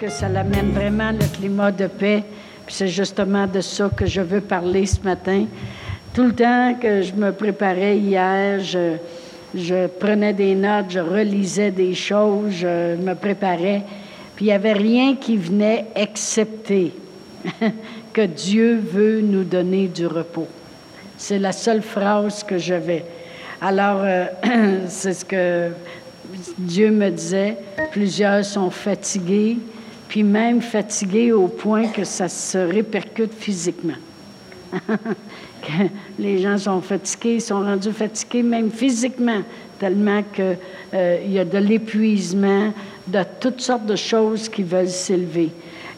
que ça l'amène vraiment le climat de paix. C'est justement de ça que je veux parler ce matin. Tout le temps que je me préparais hier, je, prenais des notes, je relisais des choses, je me préparais. Puis il n'y avait rien qui venait excepter que Dieu veut nous donner du repos. C'est la seule phrase que j'avais. Alors, euh, c'est ce que Dieu me disait. Plusieurs sont fatigués, puis même fatigués au point que ça se répercute physiquement. les gens sont fatigués, sont rendus fatigués même physiquement, tellement qu'il euh, y a de l'épuisement, de toutes sortes de choses qui veulent s'élever.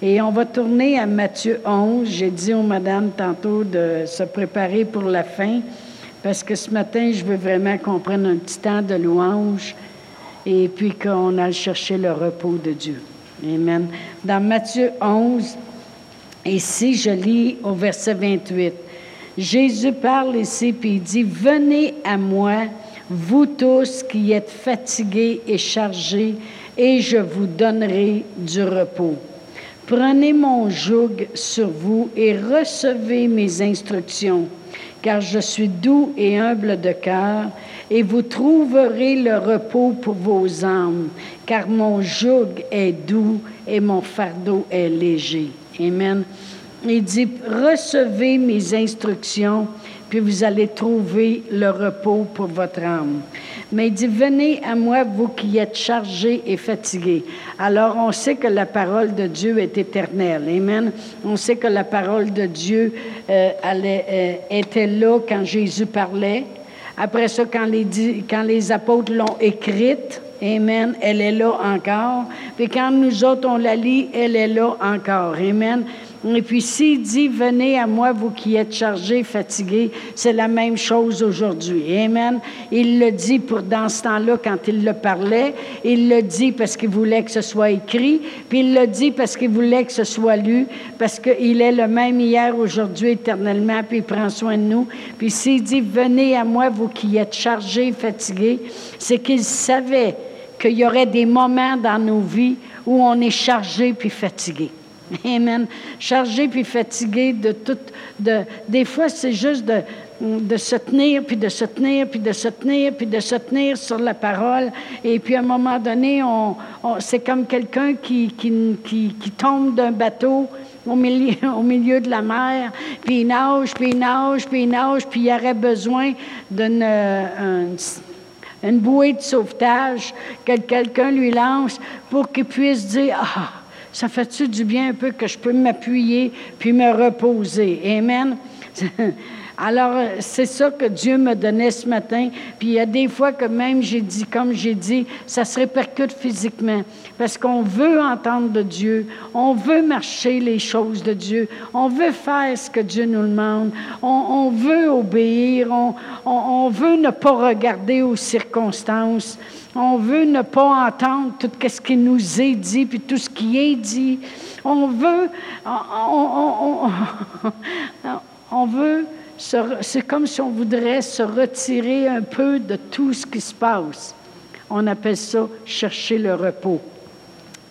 Et on va tourner à Matthieu 11. J'ai dit aux madames tantôt de se préparer pour la fin, parce que ce matin, je veux vraiment qu'on prenne un petit temps de louange et puis qu'on aille chercher le repos de Dieu. Amen. Dans Matthieu 11, ici, je lis au verset 28. Jésus parle ici, puis il dit, Venez à moi, vous tous qui êtes fatigués et chargés, et je vous donnerai du repos. Prenez mon joug sur vous et recevez mes instructions, car je suis doux et humble de cœur, et vous trouverez le repos pour vos âmes, car mon joug est doux et mon fardeau est léger. Amen. Il dit, recevez mes instructions, puis vous allez trouver le repos pour votre âme. Mais il dit, venez à moi, vous qui êtes chargés et fatigués. Alors, on sait que la parole de Dieu est éternelle. Amen. On sait que la parole de Dieu euh, euh, était là quand Jésus parlait. Après ça, quand les, quand les apôtres l'ont écrite, Amen, elle est là encore. Puis quand nous autres, on la lit, elle est là encore. Amen. Et puis s'il dit, venez à moi, vous qui êtes chargés, fatigués, c'est la même chose aujourd'hui. Amen. Il le dit pour dans ce temps-là, quand il le parlait, il le dit parce qu'il voulait que ce soit écrit, puis il le dit parce qu'il voulait que ce soit lu, parce qu'il est le même hier, aujourd'hui, éternellement, puis il prend soin de nous. Puis s'il dit, venez à moi, vous qui êtes chargés, fatigués, c'est qu'il savait qu'il y aurait des moments dans nos vies où on est chargé puis fatigué. Amen. Chargé puis fatigué de tout. De, des fois, c'est juste de, de se tenir, puis de se tenir, puis de se tenir, puis de se tenir sur la parole. Et puis, à un moment donné, on, c'est comme quelqu'un qui, qui, qui, qui tombe d'un bateau au milieu, au milieu de la mer, puis il nage, puis il nage, puis il nage, puis il aurait besoin d'une une bouée de sauvetage que quelqu'un lui lance pour qu'il puisse dire, ah, ça fait-tu du bien un peu que je peux m'appuyer puis me reposer? Amen. Alors, c'est ça que Dieu me donnait ce matin. Puis il y a des fois que même j'ai dit, comme j'ai dit, ça se répercute physiquement. Parce qu'on veut entendre de Dieu, on veut marcher les choses de Dieu, on veut faire ce que Dieu nous demande, on, veut obéir, on, on, veut ne pas regarder aux circonstances. On veut ne pas entendre tout ce qui nous est dit, puis tout ce qui est dit. On veut, on, on veut, c'est comme si on voudrait se retirer un peu de tout ce qui se passe. On appelle ça chercher le repos.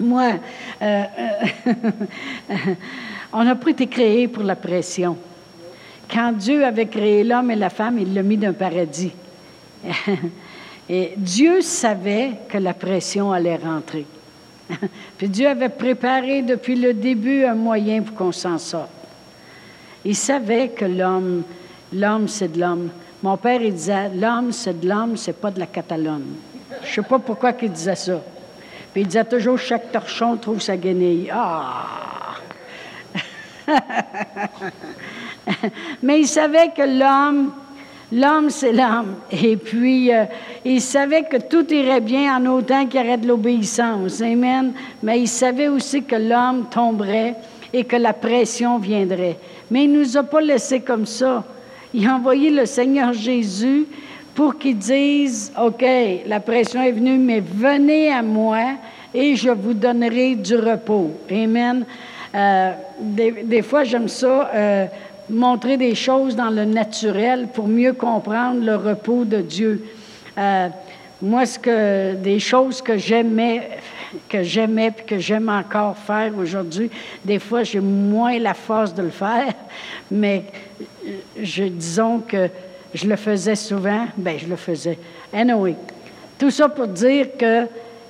Moi, euh, euh, on n'a pas été créé pour la pression. Quand Dieu avait créé l'homme et la femme, il l'a mis d'un paradis. Et Dieu savait que la pression allait rentrer. Puis Dieu avait préparé depuis le début un moyen pour qu'on s'en sorte. Il savait que l'homme, l'homme, c'est de l'homme. Mon père, il disait, l'homme, c'est de l'homme, c'est pas de la Catalogne. Je sais pas pourquoi il disait ça. Puis il disait toujours, chaque torchon trouve sa guenille. Ah! Mais il savait que l'homme, L'homme, c'est l'homme. Et puis, euh, il savait que tout irait bien en autant qu'il y aurait de l'obéissance. Amen. Mais il savait aussi que l'homme tomberait et que la pression viendrait. Mais il ne nous a pas laissé comme ça. Il a envoyé le Seigneur Jésus pour qu'il dise, OK, la pression est venue, mais venez à moi et je vous donnerai du repos. Amen. Euh, des, fois, j'aime ça. Euh, montrer des choses dans le naturel pour mieux comprendre le repos de Dieu. Euh, moi, ce que, des choses que j'aimais que j'aimais et que j'aime encore faire aujourd'hui. Des fois, j'ai moins la force de le faire, mais je, disons que je le faisais souvent. Bien, je le faisais. Anyway, tout ça pour dire que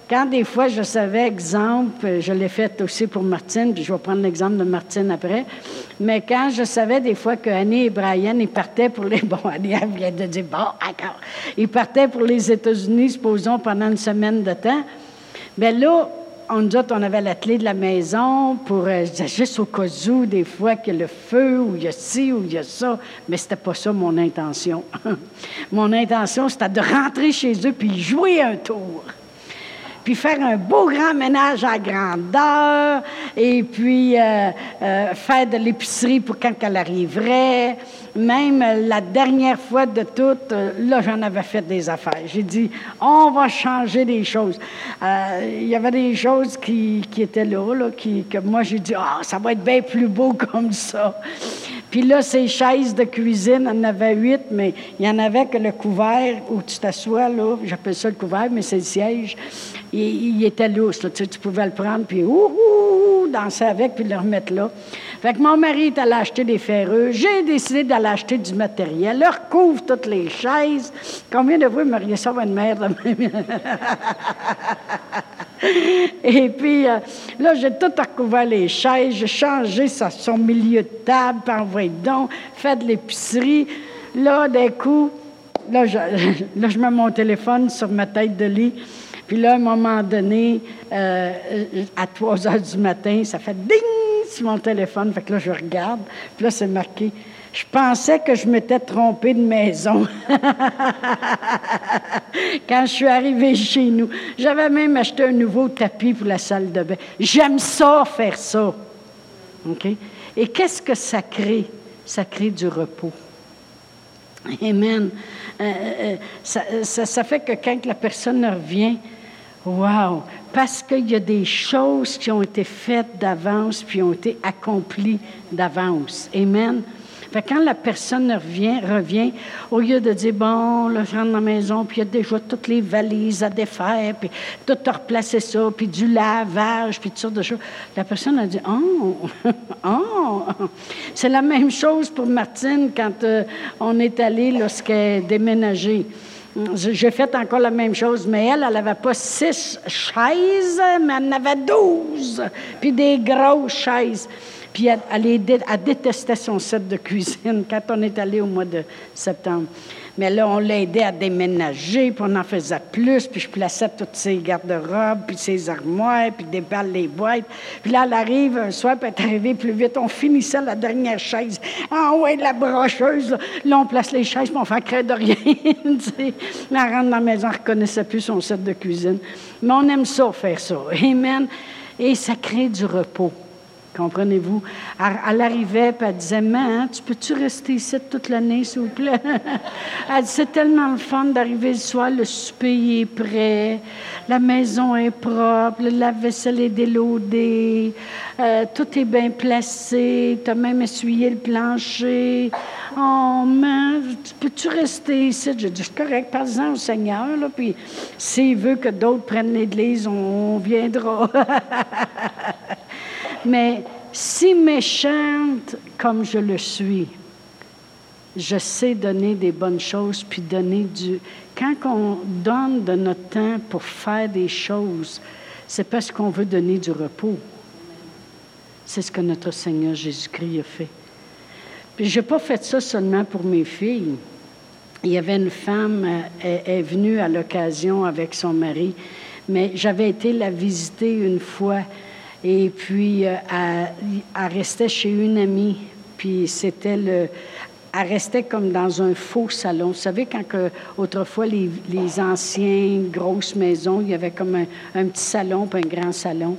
quand des fois je savais, exemple, je l'ai fait aussi pour Martine, puis je vais prendre l'exemple de Martine après, mais quand je savais des fois que Annie et Brian, ils partaient pour les... Bon, Annie vient de dire, bon, d'accord. Ils partaient pour les États-Unis, supposons, pendant une semaine de temps. Bien là, on nous on avait la clé de la maison pour, euh, juste au cas où, des fois, a le feu, ou il y a ci, ou il y a ça. Mais c'était pas ça mon intention. mon intention, c'était de rentrer chez eux puis jouer un tour puis faire un beau grand ménage à grandeur, et puis euh, euh, faire de l'épicerie pour quand elle arriverait. Même la dernière fois de toutes, euh, là, j'en avais fait des affaires. J'ai dit, on va changer des choses. Il y avait des choses qui, qui étaient là, là qui, que moi, j'ai dit, ah, ça va être bien plus beau comme ça. Puis là, ces chaises de cuisine, y en avait huit, mais il y en avait que le couvert où tu t'assois, là, j'appelle ça le couvert, mais c'est le siège il, était lousse. tu, pouvais le prendre, puis ouh, danser avec, puis le remettre là. Fait que mon mari est allé acheter des ferreux. J'ai décidé d'aller acheter du matériel. Leur couvre toutes les chaises. Combien de vous aimeriez ça, votre mère? Et puis, euh, là, j'ai tout recouvert les chaises. J'ai changé son milieu de table, par donc, fait de l'épicerie. Là, d'un coup, là je, là, je mets mon téléphone sur ma tête de lit. Puis là, à un moment donné, euh, à 3 heures du matin, ça fait ding sur mon téléphone. Fait que là, je regarde. Puis là, c'est marqué. Je pensais que je m'étais trompée de maison quand je suis arrivée chez nous. J'avais même acheté un nouveau tapis pour la salle de bain. J'aime ça, faire ça. OK? Et qu'est-ce que ça crée? Ça crée du repos. Amen. Euh, euh, ça, ça, fait que quand la personne revient, Wow! Parce qu'il y a des choses qui ont été faites d'avance puis ont été accomplies d'avance. Amen. Fait quand la personne revient, revient, au lieu de dire, bon, là, je rentre dans la maison, puis il y a déjà toutes les valises à défaire, puis tout à replacer ça, puis du lavage, puis toutes sortes de choses, la personne a dit, oh, oh. C'est la même chose pour Martine quand euh, on est allé lorsqu'elle déménagée. J'ai fait encore la même chose, mais elle, elle n'avait pas six chaises, mais elle en avait douze, puis des grosses chaises. Puis elle, elle, détestait son set de cuisine quand on est allé au mois de septembre. Mais là, on l'a aidé à déménager, puis on en faisait plus, puis je plaçais toutes ses garde-robes, puis ses armoires, puis déballe les boîtes. Puis là, elle arrive un soir, puis elle est arrivée plus vite. On finissait la dernière chaise. Ah ouais, la brocheuse, là. on place les chaises, puis on fait créer de rien. elle rentre dans la maison, elle ne reconnaissait plus son set de cuisine. Mais on aime ça, faire ça. Amen. Et ça crée du repos. Comprenez-vous? Elle, arrivait, puis elle disait, tu peux-tu rester ici toute l'année, s'il vous plaît? elle dit, c'est tellement le fun d'arriver le soir, le souper est prêt, la maison est propre, la vaisselle est délodée, euh, tout est bien placé, tu as même essuyé le plancher. Oh, man, peux-tu rester ici? J'ai dit, c'est correct, parle-en au Seigneur, puis s'il veut que d'autres prennent l'Église, on viendra. Mais si méchante comme je le suis, je sais donner des bonnes choses, puis donner du... Quand on donne de notre temps pour faire des choses, c'est parce qu'on veut donner du repos. C'est ce que notre Seigneur Jésus-Christ a fait. Puis je n'ai pas fait ça seulement pour mes filles. Il y avait une femme, euh, elle est venue à l'occasion avec son mari, mais j'avais été la visiter une fois et puis, euh, elle, restait chez une amie. Puis, c'était le. Elle restait comme dans un faux salon. Vous savez, quand que, autrefois, les, les anciennes grosses maisons, il y avait comme un, petit salon puis un grand salon.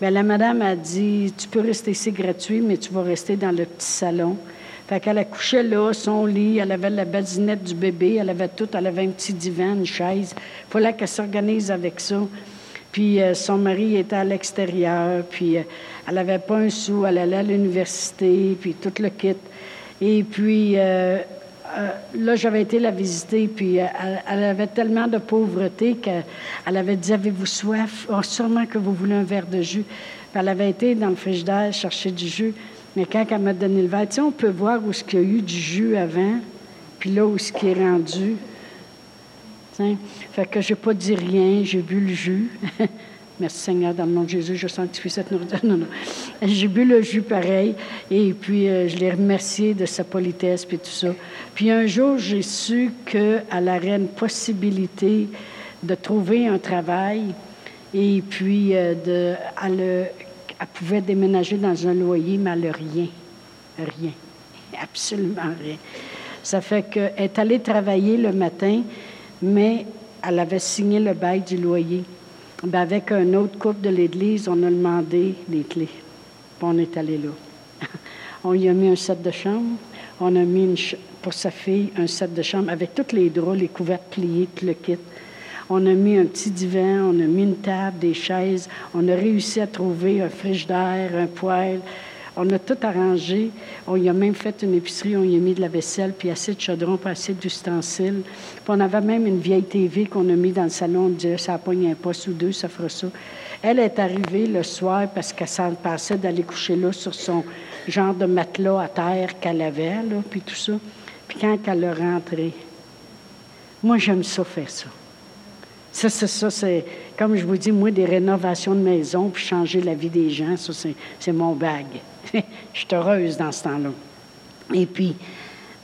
Bien, la madame a dit Tu peux rester ici gratuit, mais tu vas rester dans le petit salon. Fait qu'elle a couché là, son lit, elle avait la basinette du bébé, elle avait tout, elle avait un petit divan, une chaise. Il fallait qu'elle s'organise avec ça. Puis euh, son mari était à l'extérieur, puis euh, elle n'avait pas un sou, elle allait à l'université, puis tout le kit. Et puis, euh, là, j'avais été la visiter, puis elle, avait tellement de pauvreté qu'elle avait dit Avez-vous soif? Oh, Sûrement que vous voulez un verre de jus. Puis elle avait été dans le frigidaire chercher du jus. Mais quand elle m'a donné le verre, tu sais, on peut voir où il y a eu du jus avant, puis là où ce qui est rendu. Fait que j'ai pas dit rien, j'ai bu le jus. Merci Seigneur, dans le nom de Jésus, je sanctifie cette nourriture. Non, non. J'ai bu le jus pareil, et puis euh, je l'ai remercié de sa politesse, puis tout ça. Puis un jour, j'ai su qu'elle aurait une possibilité de trouver un travail, et puis euh, de, elle, elle, pouvait déménager dans un loyer, mais elle n'a rien. Rien. Absolument rien. Ça fait qu'elle est allée travailler le matin, mais elle avait signé le bail du loyer. Ben, avec un autre couple de l'Église, on a demandé les clés. On est allé là. on lui a mis un set de chambre. On a mis pour sa fille un set de chambre avec tous les draps, les couvertes pliées, tout le kit. On a mis un petit divan, on a mis une table, des chaises. On a réussi à trouver un frigidaire, un poêle. On a tout arrangé. On y a même fait une épicerie, on y a mis de la vaisselle, puis assez de chaudron, puis assez d'ustensiles. Puis on avait même une vieille TV qu'on a mis dans le salon. On disait, ça pogne un poste ou deux, ça fera ça. Elle est arrivée le soir parce qu'elle s'en passait d'aller coucher là sur son genre de matelas à terre qu'elle avait, puis tout ça. Puis quand elle est rentrée, moi, j'aime ça faire ça. Ça, c'est ça, c'est, comme je vous dis, moi, des rénovations de maison, puis changer la vie des gens, ça, c'est mon bague. je suis heureuse dans ce temps-là. Et puis,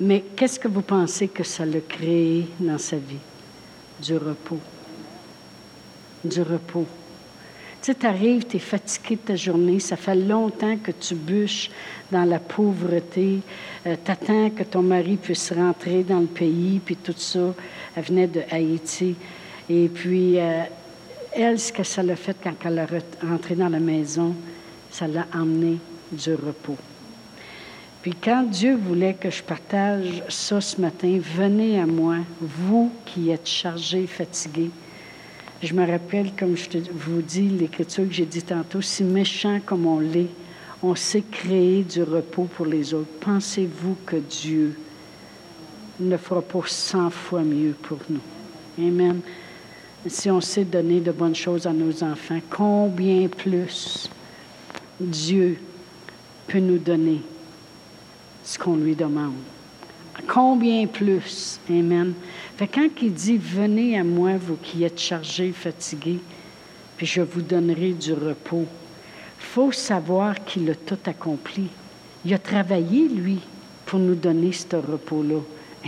mais qu'est-ce que vous pensez que ça l'a créé dans sa vie? Du repos. Du repos. Tu sais, tu arrives, tu es fatigué de ta journée, ça fait longtemps que tu bûches dans la pauvreté, euh, tu attends que ton mari puisse rentrer dans le pays, puis tout ça. Elle venait de Haïti. Et puis, euh, elle, ce que ça l'a fait quand elle est rentrée dans la maison, ça l'a emmené du repos. Puis quand Dieu voulait que je partage ça ce matin, venez à moi, vous qui êtes chargés, fatigués. Je me rappelle, comme je vous dis, l'écriture que j'ai dit tantôt, si méchant comme on l'est, on sait créer du repos pour les autres. Pensez-vous que Dieu ne fera pas cent fois mieux pour nous? Amen. Si on sait donner de bonnes choses à nos enfants, combien plus Dieu peut nous donner ce qu'on lui demande. Combien plus? Amen. Fait quand il dit Venez à moi, vous qui êtes chargés, fatigués, puis je vous donnerai du repos. Faut savoir qu'il a tout accompli. Il a travaillé, lui, pour nous donner ce repos-là.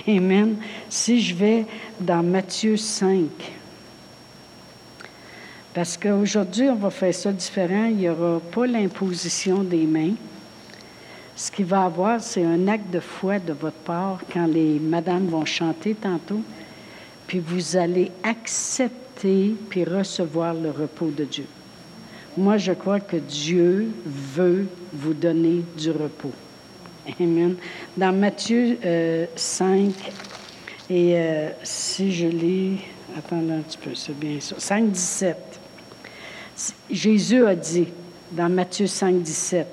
Amen. Si je vais dans Matthieu 5, parce qu'aujourd'hui, on va faire ça différent. Il n'y aura pas l'imposition des mains. Ce qu'il va avoir, c'est un acte de foi de votre part quand les madames vont chanter tantôt, puis vous allez accepter puis recevoir le repos de Dieu. Moi, je crois que Dieu veut vous donner du repos. Amen. Dans Matthieu 5, euh, et euh, si je lis, attendez un petit peu, c'est bien ça, 5, 17. Jésus a dit dans Matthieu 5, 17,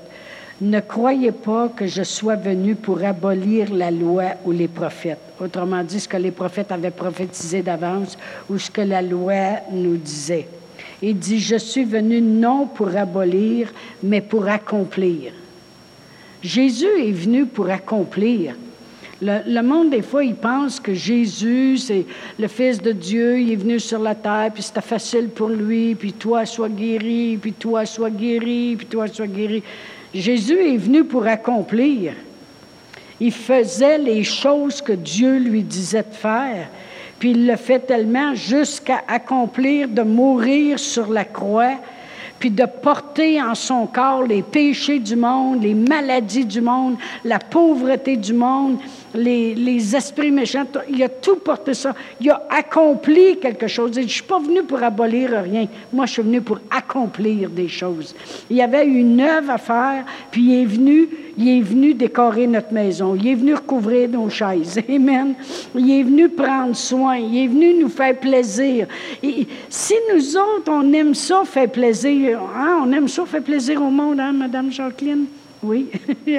ne croyez pas que je sois venu pour abolir la loi ou les prophètes. Autrement dit, ce que les prophètes avaient prophétisé d'avance ou ce que la loi nous disait. Il dit, je suis venu non pour abolir, mais pour accomplir. Jésus est venu pour accomplir. Le, monde, des fois, il pense que Jésus, c'est le Fils de Dieu, il est venu sur la terre, puis c'était facile pour lui, puis toi, sois guéri, puis toi, sois guéri, puis toi, sois guéri. Jésus est venu pour accomplir. Il faisait les choses que Dieu lui disait de faire, puis il le fait tellement jusqu'à accomplir de mourir sur la croix, puis de porter en son corps les péchés du monde, les maladies du monde, la pauvreté du monde, les, esprits méchants. Il a tout porté ça. Il a accompli quelque chose. Je ne suis pas venu pour abolir rien. Moi, je suis venu pour accomplir des choses. Il y avait une œuvre à faire, puis il est venu, il est venu décorer notre maison. Il est venu recouvrir nos chaises. Amen. Il est venu prendre soin. Il est venu nous faire plaisir. Si nous autres, on aime ça, fait plaisir, hein, on aime ça, fait plaisir au monde, hein, Madame Jacqueline? Oui.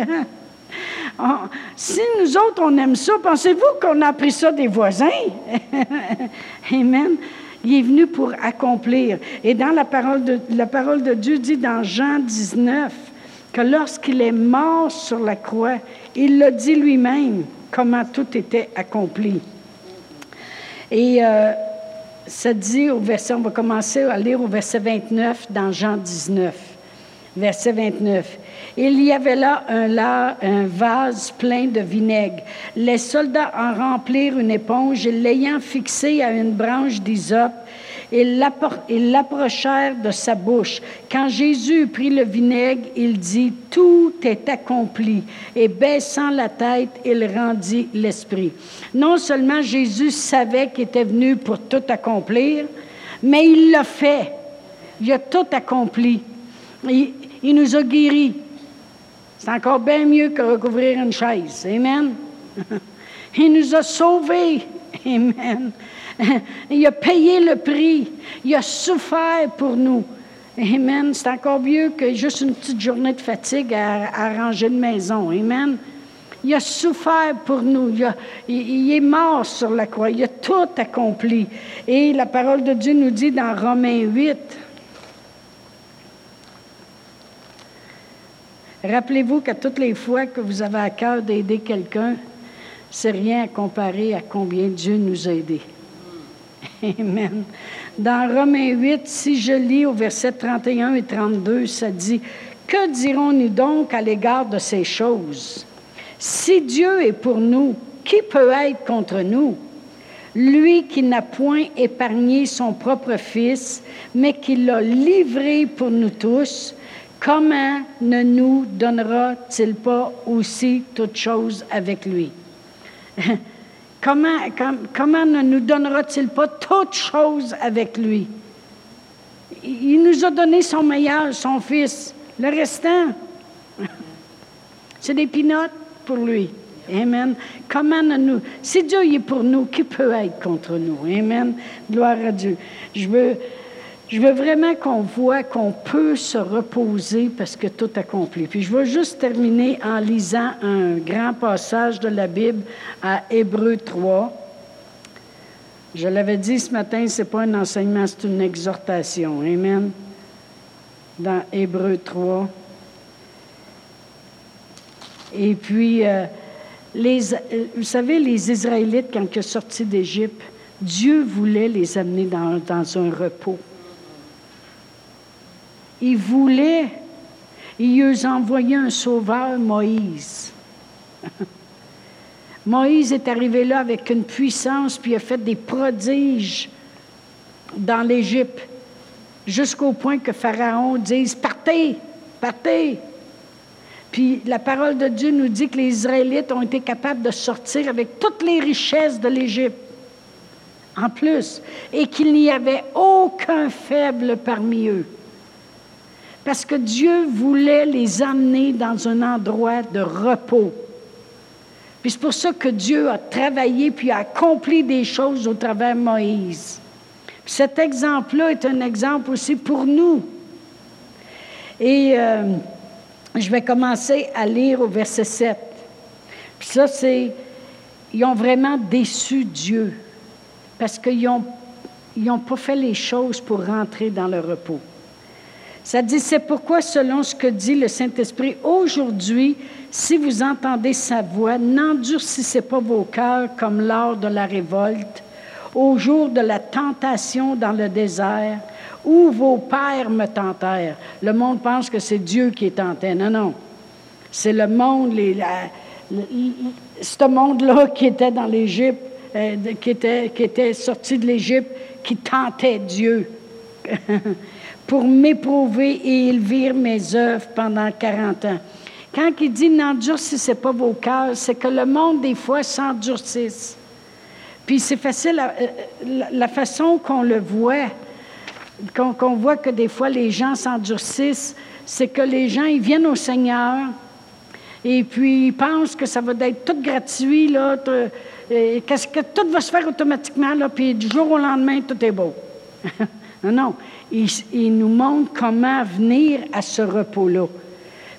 si nous autres, on aime ça, pensez-vous qu'on a appris ça des voisins? Amen. Il est venu pour accomplir. Et dans la parole de, la parole de Dieu dit dans Jean 19 que lorsqu'il est mort sur la croix, il l'a dit lui-même comment tout était accompli. Et euh, ça dit au verset, on va commencer à lire au verset 29 dans Jean 19. Verset 29. Il y avait là un, vase plein de vinaigre. Les soldats en remplirent une éponge et l'ayant fixé à une branche d'hysope, ils l'approchèrent de sa bouche. Quand Jésus prit le vinaigre, il dit, Tout est accompli. Et baissant la tête, il rendit l'esprit. Non seulement Jésus savait qu'il était venu pour tout accomplir, mais il l'a fait. Il a tout accompli. Il, il nous a guéris. C'est encore bien mieux que recouvrir une chaise. Amen. Il nous a sauvés. Amen. Il a payé le prix. Il a souffert pour nous. Amen. C'est encore mieux que juste une petite journée de fatigue à, ranger une maison. Amen. Il a souffert pour nous. Il, il, est mort sur la croix. Il a tout accompli. Et la parole de Dieu nous dit dans Romains 8, Rappelez-vous qu'à toutes les fois que vous avez à cœur d'aider quelqu'un, c'est rien à comparer à combien Dieu nous a aidés. Amen. Dans Romains 8, si je lis au verset 31 et 32, ça dit, Que dirons-nous donc à l'égard de ces choses? Si Dieu est pour nous, qui peut être contre nous? Lui qui n'a point épargné son propre Fils, mais qui l'a livré pour nous tous, comment ne nous donnera-t-il pas aussi toutes choses avec lui? comment, ne nous donnera-t-il pas toutes choses avec lui? Il nous a donné son meilleur, son fils. Le restant, c'est des pinottes pour lui. Amen. Comment nous. Si Dieu est pour nous, qui peut être contre nous? Amen. Gloire à Dieu. Je veux je veux vraiment qu'on voit qu'on peut se reposer parce que tout accompli. Puis je veux juste terminer en lisant un grand passage de la Bible à Hébreu 3. Je l'avais dit ce matin, ce n'est pas un enseignement, c'est une exhortation. Amen. Dans Hébreu 3. Et puis, euh, euh, vous savez, les Israélites, quand ils sont sortis d'Égypte, Dieu voulait les amener dans un repos. Il voulait, il lui a envoyé un sauveur, Moïse. Moïse est arrivé là avec une puissance, puis a fait des prodiges dans l'Égypte, jusqu'au point que Pharaon dise Partez, partez. Puis la parole de Dieu nous dit que les Israélites ont été capables de sortir avec toutes les richesses de l'Égypte, en plus, et qu'il n'y avait aucun faible parmi eux. Parce que Dieu voulait les amener dans un endroit de repos. Puis c'est pour ça que Dieu a travaillé puis a accompli des choses au travers Moïse. cet exemple-là est un exemple aussi pour nous. Et euh, je vais commencer à lire au verset 7. Puis ça, c'est, ils ont vraiment déçu Dieu parce qu'ils n'ont pas fait les choses pour rentrer dans le repos. Ça dit, c'est pourquoi, selon ce que dit le Saint-Esprit, aujourd'hui, si vous entendez sa voix, n'endurcissez pas vos cœurs comme lors de la révolte, au jour de la tentation dans le désert, où vos pères me tentèrent. Le monde pense que c'est Dieu qui est tenté. Non, non. C'est le monde, ce monde-là qui était dans l'Égypte, euh, qui était sorti de l'Égypte, qui tentait Dieu. pour m'éprouver et élever mes œuvres pendant 40 ans. Quand il dit n'endurcissez pas vos cœurs, c'est que le monde, des fois, s'endurcisse. Puis c'est facile, euh, la, façon qu'on le voit, qu'on voit que des fois les gens s'endurcissent, c'est que les gens, ils viennent au Seigneur et puis ils pensent que ça va être tout gratuit, là, qu'est-ce que tout va se faire automatiquement, là, puis du jour au lendemain, tout est beau. non, non il, nous montre comment venir à ce repos-là.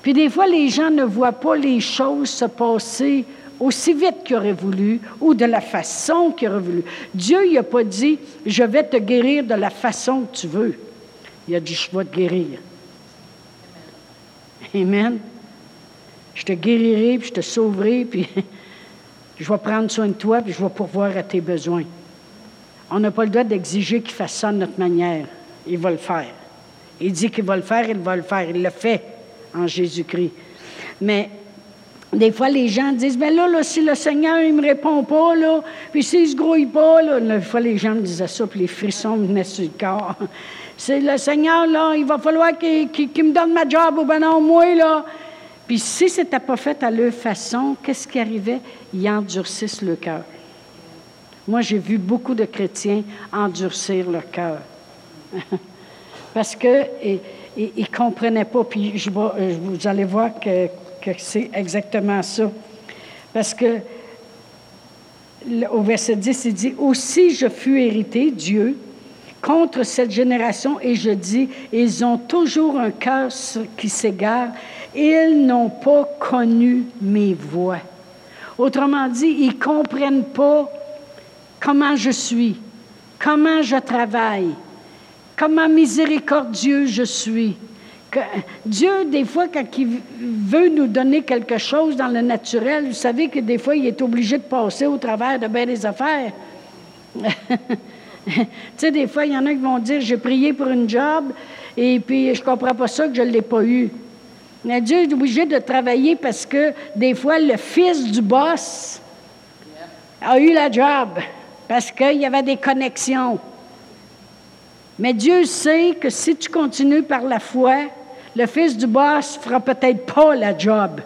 Puis des fois, les gens ne voient pas les choses se passer aussi vite qu'ils auraient voulu ou de la façon qu'ils auraient voulu. Dieu, il n'a pas dit, je vais te guérir de la façon que tu veux. Il a dit, je vais te guérir. Amen. Je te guérirai, puis je te sauverai, puis je vais prendre soin de toi, puis je vais pourvoir à tes besoins. On n'a pas le droit d'exiger qu'il fasse ça de notre manière. Il va le faire. Il dit qu'il va le faire, il va le faire. Il le fait en Jésus-Christ. Mais des fois, les gens disent, ben là, là, si le Seigneur, il me répond pas, là, puis s'il se grouille pas, là, des fois, les gens me disaient ça, puis les frissons me venaient sur le corps. C'est le Seigneur, là, il va falloir qu'il me donne ma job, ou ben non, moi, là. Puis si ce n'était pas fait à leur façon, qu'est-ce qui arrivait? Ils endurcissent le cœur. Moi, j'ai vu beaucoup de chrétiens endurcir leur cœur. Parce qu'ils ne comprenaient pas. Puis je, vous allez voir que, que c'est exactement ça. Parce que au verset 10, il dit Aussi je fus hérité, Dieu, contre cette génération, et je dis Ils ont toujours un cœur qui s'égare, ils n'ont pas connu mes voix. Autrement dit, ils ne comprennent pas comment je suis, comment je travaille, comment miséricordieux je suis? Dieu, des fois, quand il veut nous donner quelque chose dans le naturel, vous savez que des fois, il est obligé de passer au travers de bien des affaires. tu sais, des fois, il y en a qui vont dire, j'ai prié pour une job, et puis je ne comprends pas ça que je ne l'ai pas eu. Mais Dieu est obligé de travailler parce que des fois, le fils du boss a eu la job parce qu'il y avait des connexions. Mais Dieu sait que si tu continues par la foi, le fils du boss fera peut-être pas la job.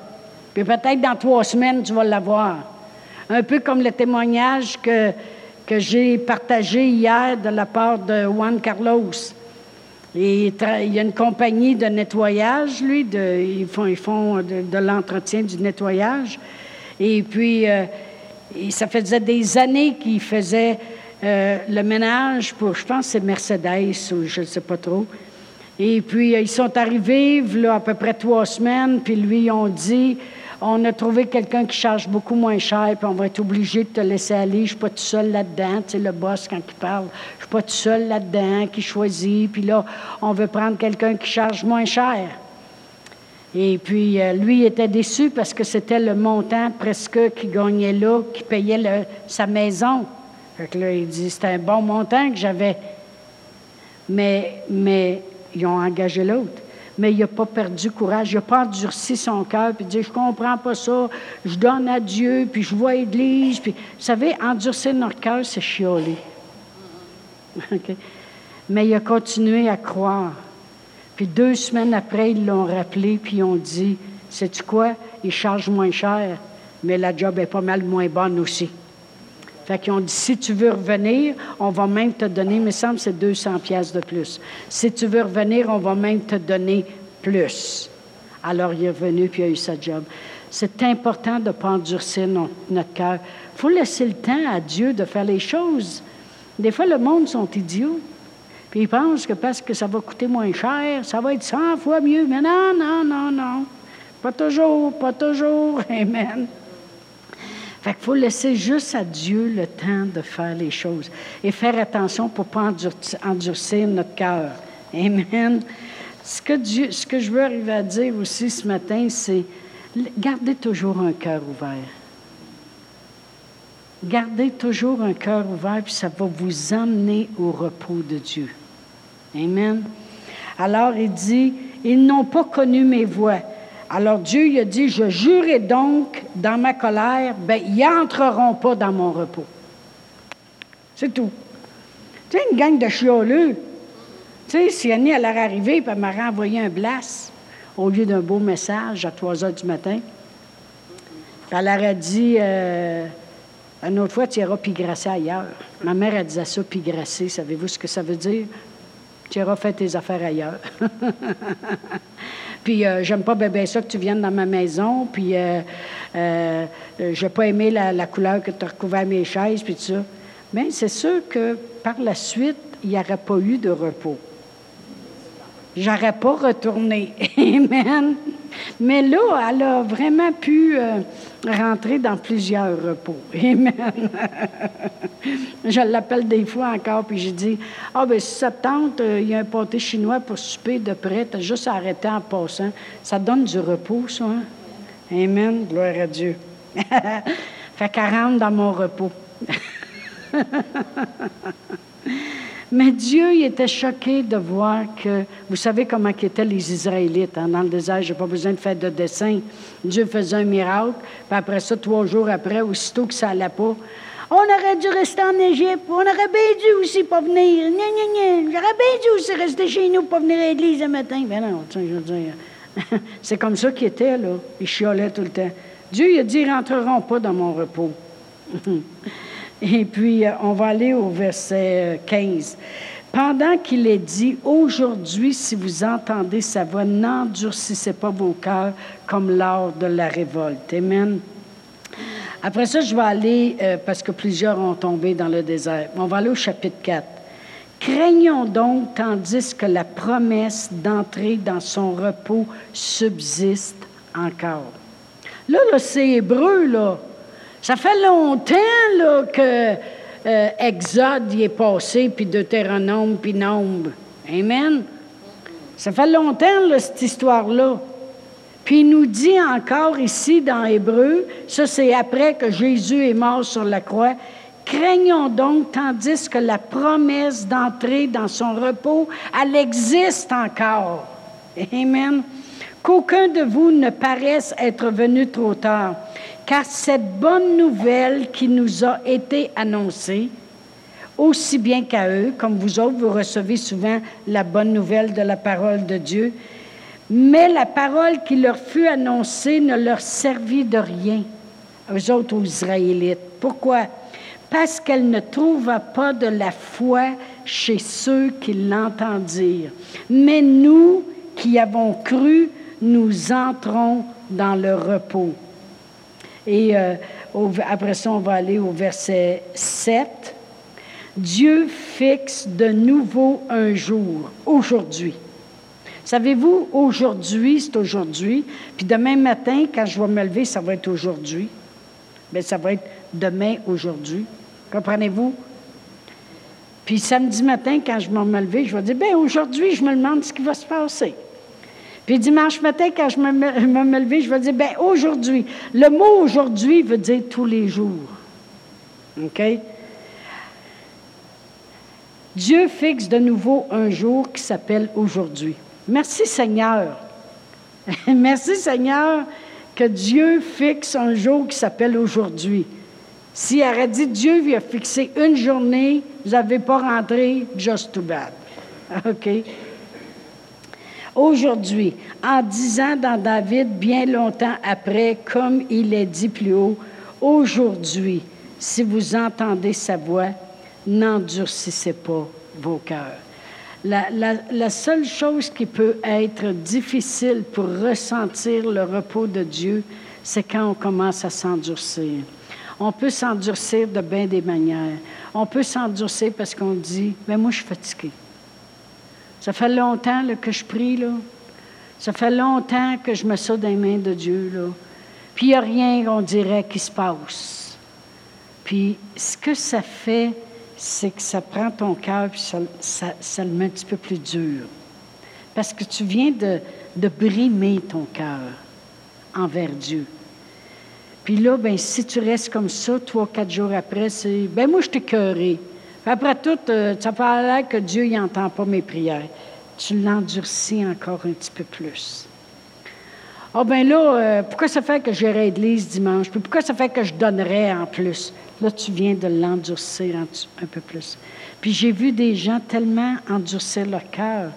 Puis peut-être dans trois semaines, tu vas l'avoir. Un peu comme le témoignage que, que j'ai partagé hier de la part de Juan Carlos. il y a une compagnie de nettoyage, lui, ils font, ils font de, l'entretien du nettoyage. Et puis, euh, et ça faisait des années qu'il faisait euh, le ménage pour, je pense, c'est Mercedes ou je ne sais pas trop. Et puis, euh, ils sont arrivés, là, à peu près trois semaines, puis lui, ils ont dit on a trouvé quelqu'un qui charge beaucoup moins cher, puis on va être obligé de te laisser aller. Je ne suis pas tout seul là-dedans. Tu sais, le boss, quand il parle, je ne suis pas tout seul là-dedans, qui choisit. Puis là, on veut prendre quelqu'un qui charge moins cher. Et puis, euh, lui, était déçu parce que c'était le montant presque qu'il gagnait là, qui payait sa maison. Fait que là, il dit, c'était un bon montant que j'avais. Mais, mais ils ont engagé l'autre. Mais il n'a pas perdu courage, il n'a pas endurci son cœur, puis dit, je comprends pas ça, je donne à Dieu, puis je vois l'Église. Puis, vous savez, endurcir notre cœur, c'est chioler. Mais il a continué à croire. Puis deux semaines après, ils l'ont rappelé, puis ils ont dit, sais-tu quoi, ils chargent moins cher, mais la job est pas mal moins bonne aussi. Fait qu'ils ont dit, si tu veux revenir, on va même te donner, il me semble, c'est 200 pièces de plus. Si tu veux revenir, on va même te donner plus. Alors il est revenu, puis il a eu sa job. C'est important de ne pas endurcir notre cœur. Il faut laisser le temps à Dieu de faire les choses. Des fois, le monde sont idiots. Puis ils pensent que parce que ça va coûter moins cher, ça va être 100 fois mieux. Mais non, non, non, non. Pas toujours, pas toujours. Amen. Fait qu'il faut laisser juste à Dieu le temps de faire les choses et faire attention pour ne pas endurcir notre cœur. Amen. Ce que, Dieu, ce que je veux arriver à dire aussi ce matin, c'est gardez toujours un cœur ouvert. Gardez toujours un cœur ouvert, puis ça va vous emmener au repos de Dieu. Amen. Alors il dit, ils n'ont pas connu mes voix. Alors Dieu il a dit, je jurai donc dans ma colère, ben ils n'entreront pas dans mon repos. C'est tout. Tu sais, une gang de chioleux. Tu sais, si Annie allait arriver et elle m'a renvoyé un blast au lieu d'un beau message à 3 heures du matin, elle aurait dit, euh, une autre fois, tu iras pigrasser ailleurs. Ma mère, elle disait ça, pigrasser. Savez-vous ce que ça veut dire? Tu iras faire tes affaires ailleurs. puis, euh, j'aime pas bien ça que tu viennes dans ma maison. Puis, euh, euh, j'ai pas aimé la, couleur que tu as recouvert mes chaises, puis. Mais c'est sûr que par la suite, il n'y aurait pas eu de repos. J'aurais pas retourné. Amen. Mais là, elle a vraiment pu euh, rentrer dans plusieurs repos. Amen. je l'appelle des fois encore, puis je dis Ah, ben si ça tente, euh, il y a un pâté chinois pour souper de près, t'as juste arrêté en passant. Ça donne du repos, ça. Hein? Amen. Gloire à Dieu. fait qu'elle rentre dans mon repos. Mais Dieu, il était choqué de voir que, vous savez comment étaient les Israélites hein, dans le désert, je n'ai pas besoin de faire de dessin. Dieu faisait un miracle, puis après ça, trois jours après, aussitôt que ça n'allait pas, on aurait dû rester en Égypte, on aurait bien dû aussi pas venir. J'aurais bien dû aussi rester chez nous, pas venir à l'église le matin. Ben non, je veux dire, c'est comme ça qu'il était, là. Il chiolait tout le temps. Dieu, il a dit, ils rentreront pas dans mon repos. Et puis, euh, on va aller au verset 15. Pendant qu'il est dit, aujourd'hui, si vous entendez sa voix, n'endurcissez pas vos cœurs comme lors de la révolte. Amen. Après ça, je vais aller, euh, parce que plusieurs ont tombé dans le désert, on va aller au chapitre 4. Craignons donc, tandis que la promesse d'entrer dans son repos subsiste encore. Là, là c'est hébreu, là. Ça fait longtemps là, que euh, Exode y est passé, puis Deutéronome, puis Nombre. Amen. Ça fait longtemps, là, cette histoire-là. Puis il nous dit encore ici dans Hébreu, ça c'est après que Jésus est mort sur la croix, craignons donc tandis que la promesse d'entrer dans son repos, elle existe encore. Amen. Qu'aucun de vous ne paraisse être venu trop tard car cette bonne nouvelle qui nous a été annoncée, aussi bien qu'à eux, comme vous autres, vous recevez souvent la bonne nouvelle de la parole de Dieu, mais la parole qui leur fut annoncée ne leur servit de rien, aux autres, aux Israélites. Pourquoi? Parce qu'elle ne trouva pas de la foi chez ceux qui l'entendirent. Mais nous qui avons cru, nous entrons dans le repos. Et euh, après ça, on va aller au verset 7. Dieu fixe de nouveau un jour, aujourd'hui. Savez-vous, aujourd'hui, c'est aujourd'hui, puis demain matin, quand je vais me lever, ça va être aujourd'hui. Bien, ça va être demain, aujourd'hui. Comprenez-vous? Puis samedi matin, quand je vais me lever, je vais dire, bien, aujourd'hui, je me demande ce qui va se passer. Puis dimanche matin, quand je me, me, je vais dire, ben aujourd'hui. Le mot aujourd'hui veut dire tous les jours. OK? Dieu fixe de nouveau un jour qui s'appelle aujourd'hui. Merci Seigneur. Merci Seigneur que Dieu fixe un jour qui s'appelle aujourd'hui. S'il aurait dit Dieu lui a fixé une journée, vous n'avez pas rentré, just too bad. OK? Aujourd'hui, en disant dans David bien longtemps après, comme il est dit plus haut, aujourd'hui, si vous entendez sa voix, n'endurcissez pas vos cœurs. La, seule chose qui peut être difficile pour ressentir le repos de Dieu, c'est quand on commence à s'endurcir. On peut s'endurcir de bien des manières. On peut s'endurcir parce qu'on dit, mais moi je suis fatigué. Ça fait longtemps que je prie, là. Ça fait longtemps que je me dans les mains de Dieu, là. Puis il n'y a rien, on dirait, qui se passe. Puis ce que ça fait, c'est que ça prend ton cœur puis ça, le met un petit peu plus dur. Parce que tu viens de, de brimer ton cœur envers Dieu. Puis là, ben, si tu restes comme ça, trois, quatre jours après, c'est ben moi, je t'ai cœuré après tout, euh, ça l'air que Dieu n'entend pas mes prières. Tu l'endurcis encore un petit peu plus. Ah oh, ben là, euh, pourquoi ça fait que j'irai à l'église dimanche? Puis pourquoi ça fait que je donnerais en plus? Là, tu viens de l'endurcir un, peu plus. Puis j'ai vu des gens tellement endurcir leur cœur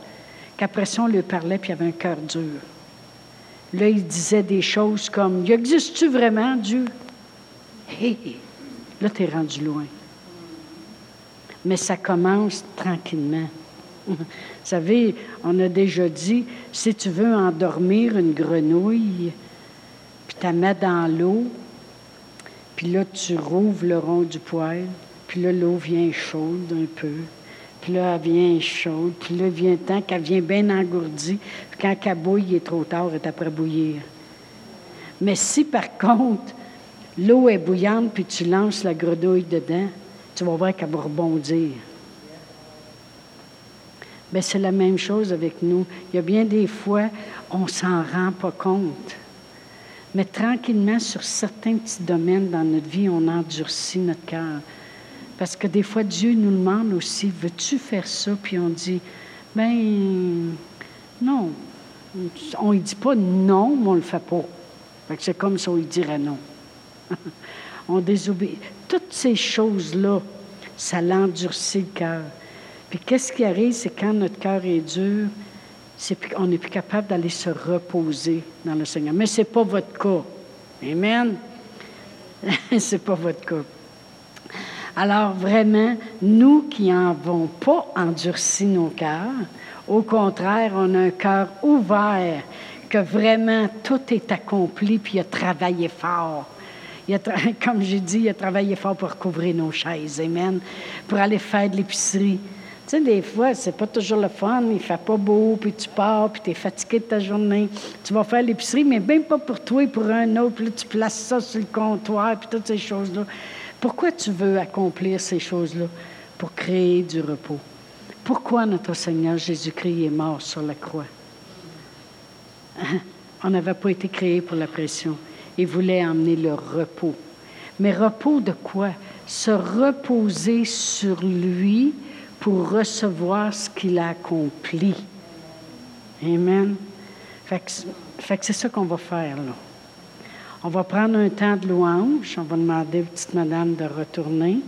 qu'après ça, on leur parlait, puis il avait un cœur dur. Là, ils disaient des choses comme Y existe-tu vraiment, Dieu? Hé, là, tu es rendu loin mais ça commence tranquillement. Vous savez, on a déjà dit, si tu veux endormir une grenouille, puis tu la mets dans l'eau, puis là, tu rouvres le rond du poêle, puis là, l'eau vient chaude un peu, Puis là, elle vient chaude. Puis là, vient temps qu'elle vient bien engourdie. Puis quand elle bouille, il est trop tard, elle est après bouillir. Mais si, par contre, l'eau est bouillante, puis tu lances la grenouille dedans, tu vas voir qu'elle va rebondir. Bien, c'est la même chose avec nous. Il y a bien des fois, on s'en rend pas compte. Mais tranquillement, sur certains petits domaines dans notre vie, on endurcit notre cœur. Parce que des fois, Dieu nous demande aussi, veux-tu faire ça? Puis on dit, ben non. On ne dit pas non, mais on ne le fait pas. c'est comme ça, il dirait non. on désobéit. Toutes ces choses-là, ça l'endurcit le cœur. Puis qu'est-ce qui arrive, c'est quand notre cœur est dur, on n'est plus capable d'aller se reposer dans le Seigneur. Mais ce n'est pas votre cas. Amen. ce n'est pas votre cas. Alors vraiment, nous qui n'avons pas endurci nos cœurs, au contraire, on a un cœur ouvert, que vraiment tout est accompli, puis il a travaillé fort. Comme j'ai dit, il a travaillé fort pour recouvrir nos chaises, amen, pour aller faire de l'épicerie, tu sais, des fois, c'est pas toujours le fun, il fait pas beau, puis tu pars, puis tu es fatigué de ta journée. Tu vas faire l'épicerie, mais même pas pour toi et pour un autre, puis là, tu places ça sur le comptoir, puis toutes ces choses-là. Pourquoi tu veux accomplir ces choses-là? Pour créer du repos. Pourquoi notre Seigneur Jésus-Christ est mort sur la croix? On n'avait pas été créé pour la pression. Il voulait emmener le repos. Mais repos de quoi? Se reposer sur lui, pour recevoir ce qu'il a accompli. Amen. Fait que, c'est ça qu'on va faire, là. On va prendre un temps de louange. On va demander à petite madame de retourner.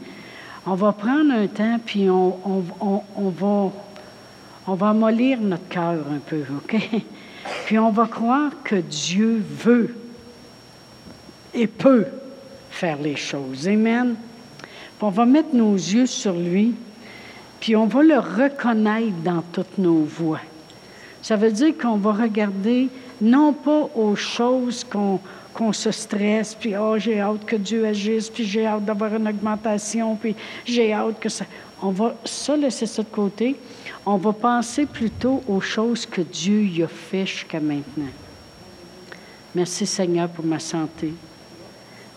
On va prendre un temps, puis on, va, on mollir notre cœur un peu, OK? Puis on va croire que Dieu veut et peut faire les choses. Amen. On va mettre nos yeux sur lui. Puis on va le reconnaître dans toutes nos voies. Ça veut dire qu'on va regarder non pas aux choses qu'on se stresse, puis oh, j'ai hâte que Dieu agisse, puis j'ai hâte d'avoir une augmentation, puis j'ai hâte que ça. On va ça laisser ça de côté. On va penser plutôt aux choses que Dieu y a fait jusqu'à maintenant. Merci Seigneur pour ma santé.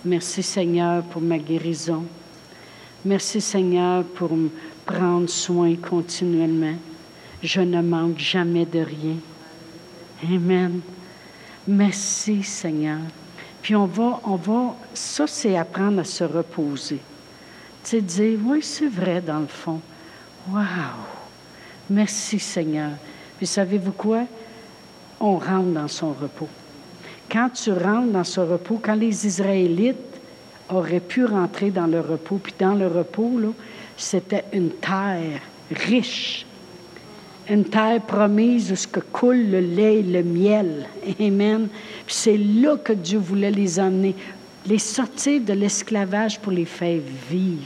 Merci Seigneur pour ma guérison. Merci Seigneur pour prendre soin continuellement. Je ne manque jamais de rien. Amen. Merci Seigneur. Puis on va, on va, ça c'est apprendre à se reposer. Tu sais, dire, oui, c'est vrai dans le fond. Wow! Merci Seigneur. Puis savez-vous quoi? On rentre dans son repos. Quand tu rentres dans ce repos, quand les Israélites auraient pu rentrer dans le repos, puis dans le repos, c'était une terre riche, une terre promise où ce que coule le lait et le miel. Amen. C'est là que Dieu voulait les emmener, les sortir de l'esclavage pour les faire vivre.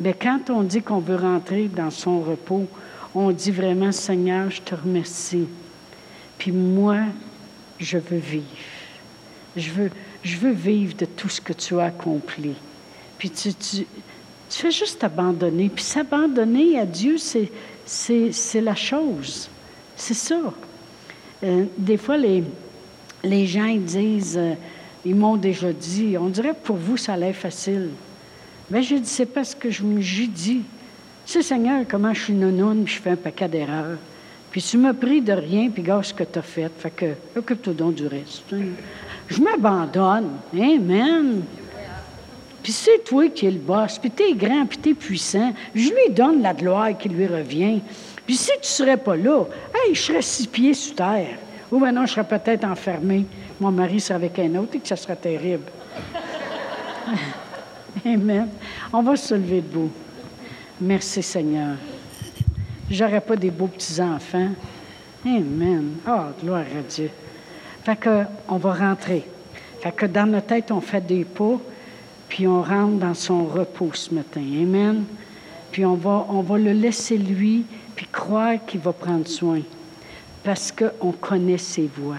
Mais quand on dit qu'on veut rentrer dans son repos, on dit vraiment, Seigneur, je te remercie. Puis moi, je veux vivre. Je veux, je veux vivre de tout ce que tu as accompli. Puis tu, tu, tu fais juste abandonner. Puis s'abandonner à Dieu, c'est la chose. C'est ça. Euh, des fois, les, les gens ils disent, euh, ils m'ont déjà dit, on dirait pour vous, ça l'air facile. Mais je dis, c'est parce que je me dit. Tu sais, Seigneur, comment je suis nounoune, puis je fais un paquet d'erreurs. Puis tu m'as pris de rien, puis gars ce que tu as fait. Fait que, occupe-toi donc du reste. Je m'abandonne. Amen. Puis c'est toi qui es le boss, puis es grand, puis es puissant. Je lui donne la gloire qui lui revient. Puis si tu serais pas là, hey, je serais six pieds sous terre. Ou maintenant, je serais peut-être enfermé. Mon mari serait avec un autre et que ça serait terrible. Amen. On va se lever debout. Merci Seigneur. J'aurais pas des beaux petits-enfants. Amen. Oh, gloire à Dieu. Fait que, on va rentrer. Fait que dans notre tête, on fait des pas puis on rentre dans son repos ce matin. Amen. Puis on va, on va le laisser lui, puis croire qu'il va prendre soin, parce qu'on connaît ses voies.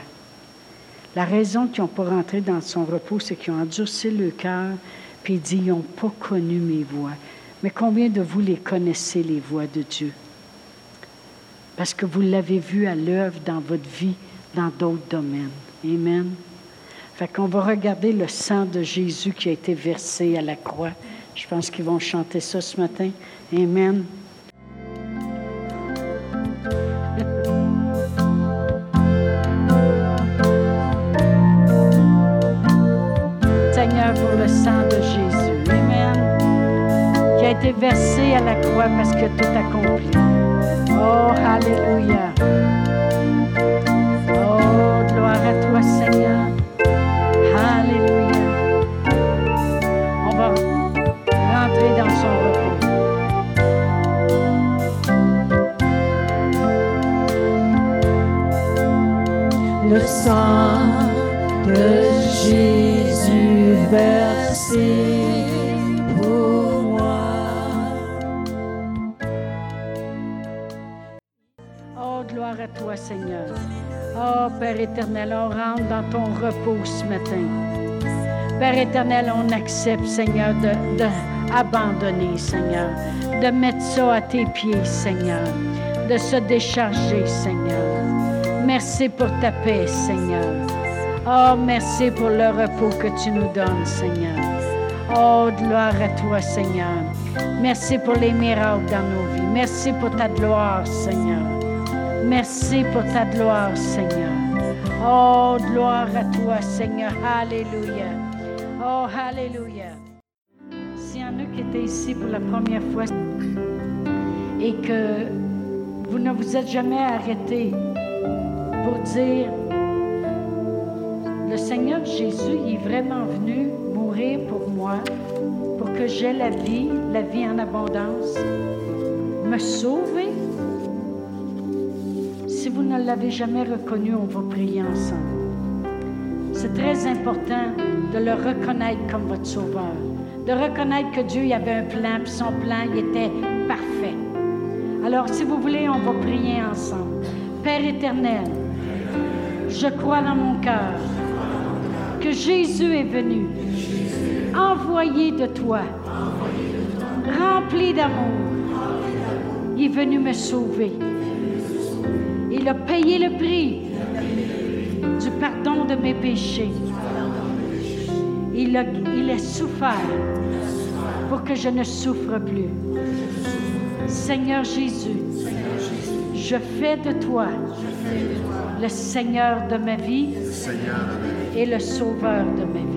La raison qu'ils n'ont pas rentré dans son repos, c'est qu'ils ont endurci le cœur, puis ils disent, ils n'ont pas connu mes voies. Mais combien de vous les connaissez, les voix de Dieu? Parce que vous l'avez vu à l'œuvre dans votre vie, dans d'autres domaines. Amen. Fait qu'on va regarder le sang de Jésus qui a été versé à la croix. Je pense qu'ils vont chanter ça ce matin. Amen. Seigneur, pour le sang de Jésus. Amen. Qui a été versé à la croix parce que tout accompli. Oh, Alléluia. Oh, gloire à toi, Seigneur. Alléluia. On va rentrer dans son repos. Le sang de Jésus versé Seigneur. Oh, Père éternel, on rentre dans ton repos ce matin. Père éternel, on accepte, Seigneur, de, de Seigneur, de mettre ça à tes pieds, Seigneur, de se décharger, Seigneur. Merci pour ta paix, Seigneur. Oh, merci pour le repos que tu nous donnes, Seigneur. Oh, gloire à toi, Seigneur. Merci pour les miracles dans nos vies. Merci pour ta gloire, Seigneur. Merci pour ta gloire, Seigneur. Oh, gloire à toi, Seigneur. Alléluia. Oh, Alléluia. S'il y en a qui étaient ici pour la première fois et que vous ne vous êtes jamais arrêté pour dire, le Seigneur Jésus est vraiment venu mourir pour moi, pour que j'aie la vie, la vie en abondance, me sauver. Ne l'avez jamais reconnu, on va prier ensemble. C'est très important de le reconnaître comme votre sauveur, de reconnaître que Dieu il avait un plan, puis son plan il était parfait. Alors, si vous voulez, on va prier ensemble. Père éternel, je crois dans mon cœur que Jésus est venu, envoyé de toi, rempli d'amour. Il est venu me sauver. Il a payé le prix du pardon de mes péchés. Il a, il a souffert pour que je ne souffre plus. Seigneur Jésus, je fais de toi le Seigneur de ma vie et le Sauveur de ma vie.